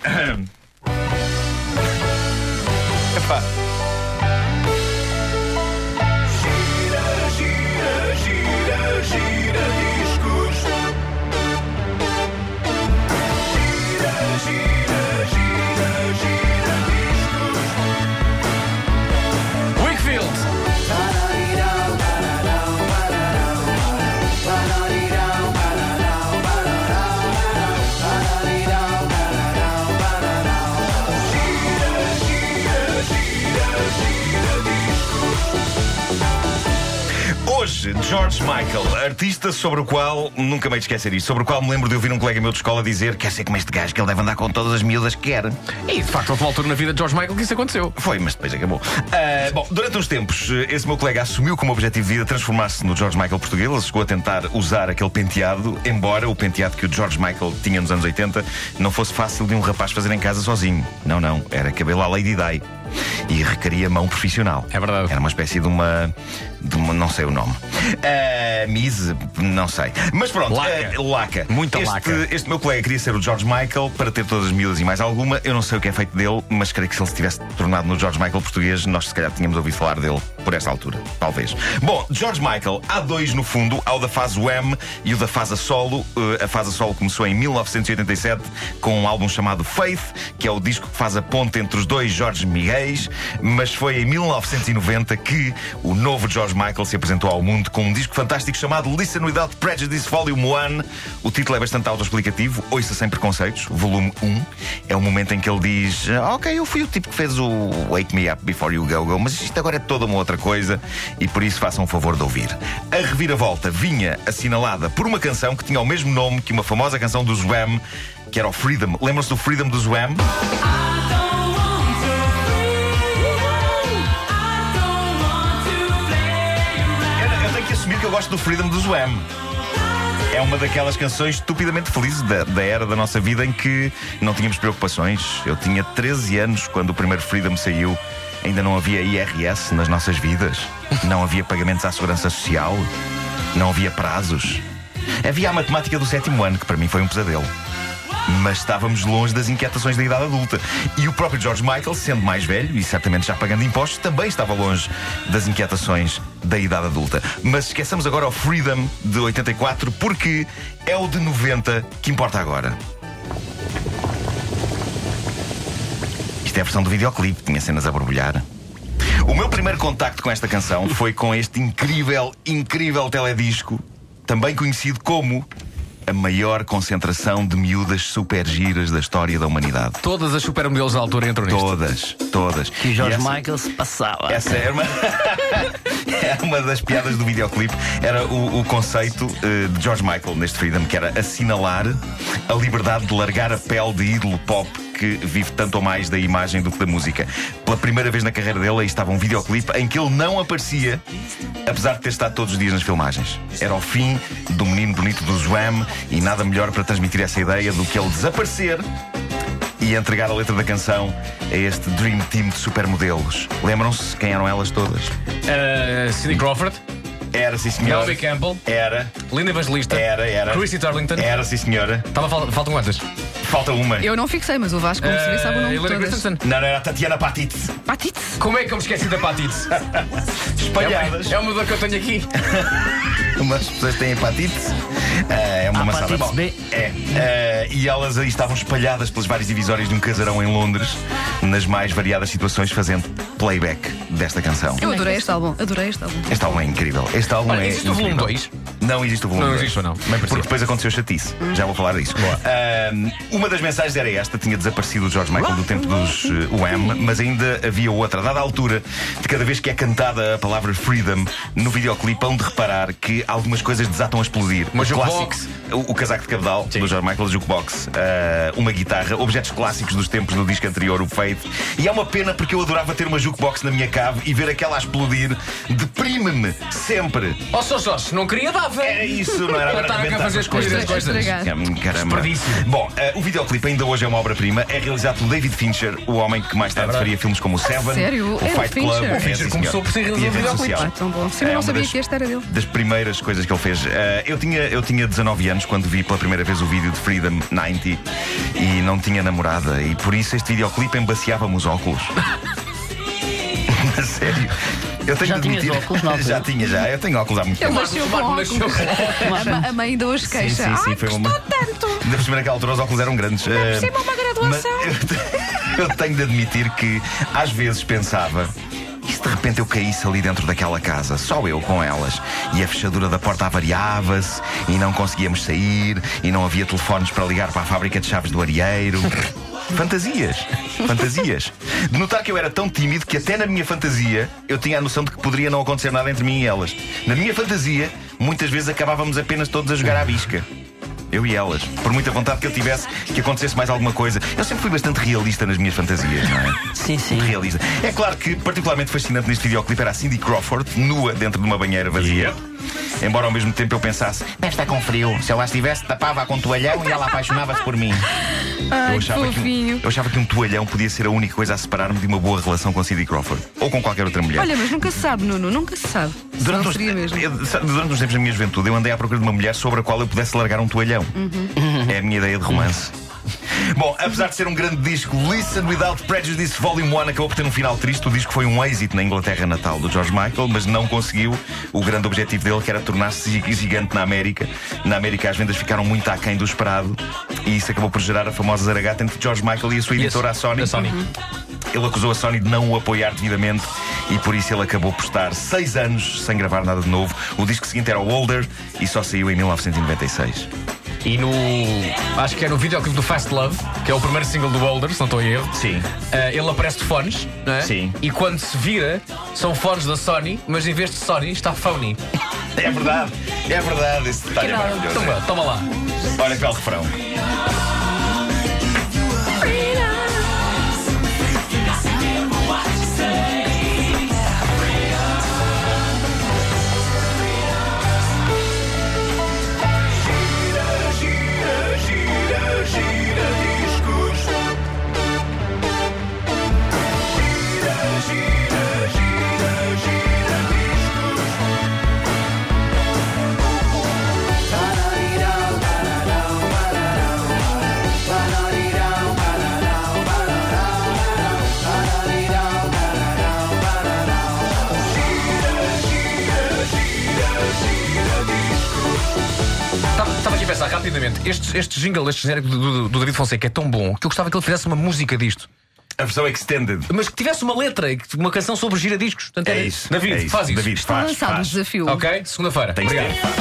Epa. George Michael, artista sobre o qual, nunca me esquecer isto, sobre o qual me lembro de ouvir um colega meu de escola dizer: Quer ser como este gajo, que ele deve andar com todas as miúdas que quer. E de facto, houve uma altura na vida de George Michael que isso aconteceu. Foi, mas depois acabou. Ah, bom, durante uns tempos, esse meu colega assumiu como objetivo de vida transformar-se no George Michael português. Ele chegou a tentar usar aquele penteado, embora o penteado que o George Michael tinha nos anos 80 não fosse fácil de um rapaz fazer em casa sozinho. Não, não, era cabelo à Lady Di. E requeria mão profissional. É verdade. Era uma espécie de uma. De não sei o nome. Ah, Mise, não sei. Mas pronto, Laca. ah, laca. Muita este, laca. Este meu colega queria ser o George Michael para ter todas as miúdas e mais alguma. Eu não sei o que é feito dele, mas creio que se ele se tivesse tornado no George Michael português, nós se calhar tínhamos ouvido falar dele por esta altura. Talvez. Bom, George Michael, há dois no fundo, há o da fase Wham e o da fase solo. Uh, a fase solo começou em 1987 com um álbum chamado Faith, que é o disco que faz a ponte entre os dois George Miguéis, mas foi em 1990 que o novo George Michael se apresentou ao mundo com um disco fantástico chamado Listen Without Prejudice Volume 1. O título é bastante autoexplicativo, Ouça Sem Preconceitos, volume 1. É o momento em que ele diz: "Ah, Ok, eu fui o tipo que fez o Wake Me Up Before You Go Go, mas isto agora é toda uma outra coisa e por isso façam o favor de ouvir. A reviravolta vinha assinalada por uma canção que tinha o mesmo nome que uma famosa canção dos Wham, que era o Freedom. Lembram-se do Freedom dos Wham? Assumir que eu gosto do Freedom dos Wham. É uma daquelas canções estupidamente felizes da, da era da nossa vida em que não tínhamos preocupações. Eu tinha 13 anos quando o primeiro Freedom saiu. Ainda não havia IRS nas nossas vidas. Não havia pagamentos à segurança social. Não havia prazos. Havia a matemática do sétimo ano, que para mim foi um pesadelo. Mas estávamos longe das inquietações da idade adulta. E o próprio George Michael, sendo mais velho e certamente já pagando impostos, também estava longe das inquietações da idade adulta. Mas esqueçamos agora o Freedom de 84, porque é o de 90 que importa agora. Isto é a versão do videoclipe, tinha cenas a borbulhar. O meu primeiro contacto com esta canção foi com este incrível, incrível teledisco, também conhecido como a maior concentração de miúdas super giras da história da humanidade. Todas as supermodelos da altura entram nisto. Todas, todas. E George essa, Michael se passava. Essa era uma, era uma das piadas do videoclipe. Era o, o conceito eh, de George Michael neste Freedom, que era assinalar a liberdade de largar a pele de ídolo pop que vive tanto ou mais da imagem do que da música. Pela primeira vez na carreira dele, aí estava um videoclipe em que ele não aparecia, apesar de ter estado todos os dias nas filmagens. Era o fim do menino bonito do Zwam e nada melhor para transmitir essa ideia do que ele desaparecer e entregar a letra da canção a este Dream Team de supermodelos. Lembram-se quem eram elas todas? Uh, Cindy Crawford, Era, sim, senhora. Naomi Campbell, Era, Linda Evangelista, era, era. Chrissy Turlington. Era, sim, senhora. Tava, fal- faltam quantas? Falta uma. Eu não fixei, mas o Vasco, como se vê, sabe o nome de todas. Christensen. Não, não, era a Tatiana Patitz. Patite. Como é que eu me esqueci da Patite? Espalhadas. É uma dor que eu tenho aqui. Umas pessoas têm hepatite. Ah, é uma maçada. Hepatite Bom, B. É. Ah, e elas aí estavam espalhadas pelas várias divisórias de um casarão em Londres, nas mais variadas situações, fazendo playback desta canção. Eu adorei este álbum, adorei este álbum. Este álbum é incrível. Este álbum Olha, é. existe o volume incrível. 2? Não existe o volume Não 2. existe ou não? Bem. Porque depois aconteceu chatice. Já vou falar disso. Ahm, uma das mensagens era esta: tinha desaparecido o George Michael do tempo dos uh, Wham, mas ainda havia outra. Dada a altura de cada vez que é cantada a palavra freedom no videoclipe, hão de reparar que algumas coisas desatam a explodir. Uma O jukebox. o, o casaco de cabedal do George Michael, jukebox, ah, uma guitarra, objetos clássicos dos tempos do disco anterior, o Faith. E é uma pena porque eu adorava ter uma jukebox na minha cave e ver aquela a explodir. Deprime-me sempre. Ó, só, só, se não queria, dava. Era isso, não era Para agora estar a fazer as as coisas. Estragar. Hum, Caramba. Desperdício. Bom, eh, o videoclipe ainda hoje é uma obra-prima. É realizado por David Fincher, o homem que mais tarde verdade. faria filmes como o Seven, sério? o Era Fight Club. Fincher? É, O Fincher começou por ser realizador E a de videoclipes. social. Ah, tão bom. Sim, É eu não uma sabia das- que este era dele. Das primeiras coisas que ele fez. Eh, eu, tinha, eu tinha tinha 19 anos quando vi pela primeira vez o vídeo de Freedom 90 e não tinha namorada. E por isso este videoclipe embaciava-me os óculos. A Sério. Eu tenho Já de tinhas admitir- óculos na altura? Já tinha, já. Eu tenho óculos há muito tempo. nasceu com óculos. com- A, ma- a mãe ainda hoje queixa. sim, sim, Ai, foi uma. tanto. Ainda por cima naquela altura os óculos eram grandes. Eh, cima uma graduação. eu tenho de admitir que às vezes pensava. E se de repente eu caísse ali dentro daquela casa, só eu com elas, e a fechadura da porta avariava-se, e não conseguíamos sair, e não havia telefones para ligar para a fábrica de chaves do areeiro. Fantasias, fantasias. De notar que eu era tão tímido que até na minha fantasia eu tinha a noção de que poderia não acontecer nada entre mim e elas. Na minha fantasia, muitas vezes acabávamos apenas todos a jogar à bisca. Eu e elas. Por muita vontade que eu tivesse que acontecesse mais alguma coisa. Eu sempre fui bastante realista nas minhas fantasias, não é? Sim, sim. Realista. É claro que particularmente fascinante neste videoclipe era a Cindy Crawford, nua dentro de uma banheira vazia. Embora ao mesmo tempo eu pensasse, estar com frio. Se eu lá estivesse, tapava com um toalhão e ela apaixonava-se por mim. Ai, eu, achava que, eu achava que um toalhão podia ser a única coisa a separar-me de uma boa relação com Cindy Crawford. Ou com qualquer outra mulher. Olha, mas nunca se sabe, Nuno, nunca se sabe. Durante mesmo. eu- sabe, durante uns tempos da minha juventude, eu andei à procura de uma mulher sobre a qual eu pudesse largar um toalhão. É a minha ideia de romance. Bom, apesar de ser um grande disco, Listen Without Prejudice Volume 1 acabou por ter um final triste. O disco foi um êxito na Inglaterra natal do George Michael, mas não conseguiu o grande objetivo dele, que era tornar-se gi- gigante na América. Na América as vendas ficaram muito aquém do esperado e isso acabou por gerar a famosa zaragata entre George Michael e a sua editora, a Sony. a Sony. Ele acusou a Sony de não o apoiar devidamente e por isso ele acabou por estar seis anos sem gravar nada de novo. O disco seguinte era o Older e só saiu em 1996. E no. Acho que é no videoclipe do Fast Love, que é o primeiro single do Boulder, se não estou em erro. Sim. eh, ele aparece de fones, não é? Sim. E quando se vira, são fones da Sony, mas em vez de Sony está Phony. É verdade, é verdade. Esse detalhe é maravilhoso. Toma, toma lá. Olha que belo refrão. Rapidamente. Este, este jingle, este genérico do, do- do David Fonseca é tão bom que eu gostava que ele fizesse uma música disto. A versão extended. Mas que tivesse uma letra, uma canção sobre giradiscos. Portanto, É era- isso. David, é isso. faz isso. David, Está faz, lançado o faz. desafio. Ok? Segunda-feira. Obrigado.